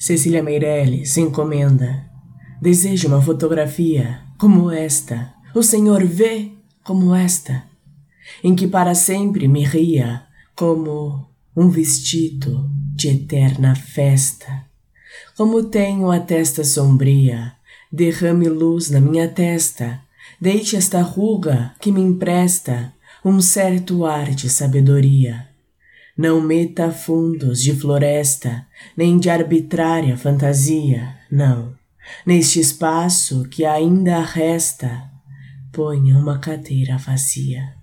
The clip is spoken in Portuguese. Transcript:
Cecília Meirelles encomenda. Desejo uma fotografia como esta. O Senhor vê como esta, em que para sempre me ria como um vestido de eterna festa. Como tenho a testa sombria, derrame luz na minha testa, deixe esta ruga que me empresta um certo ar de sabedoria. Não meta fundos de floresta, nem de arbitrária fantasia, não. Neste espaço que ainda resta, ponha uma cadeira vazia.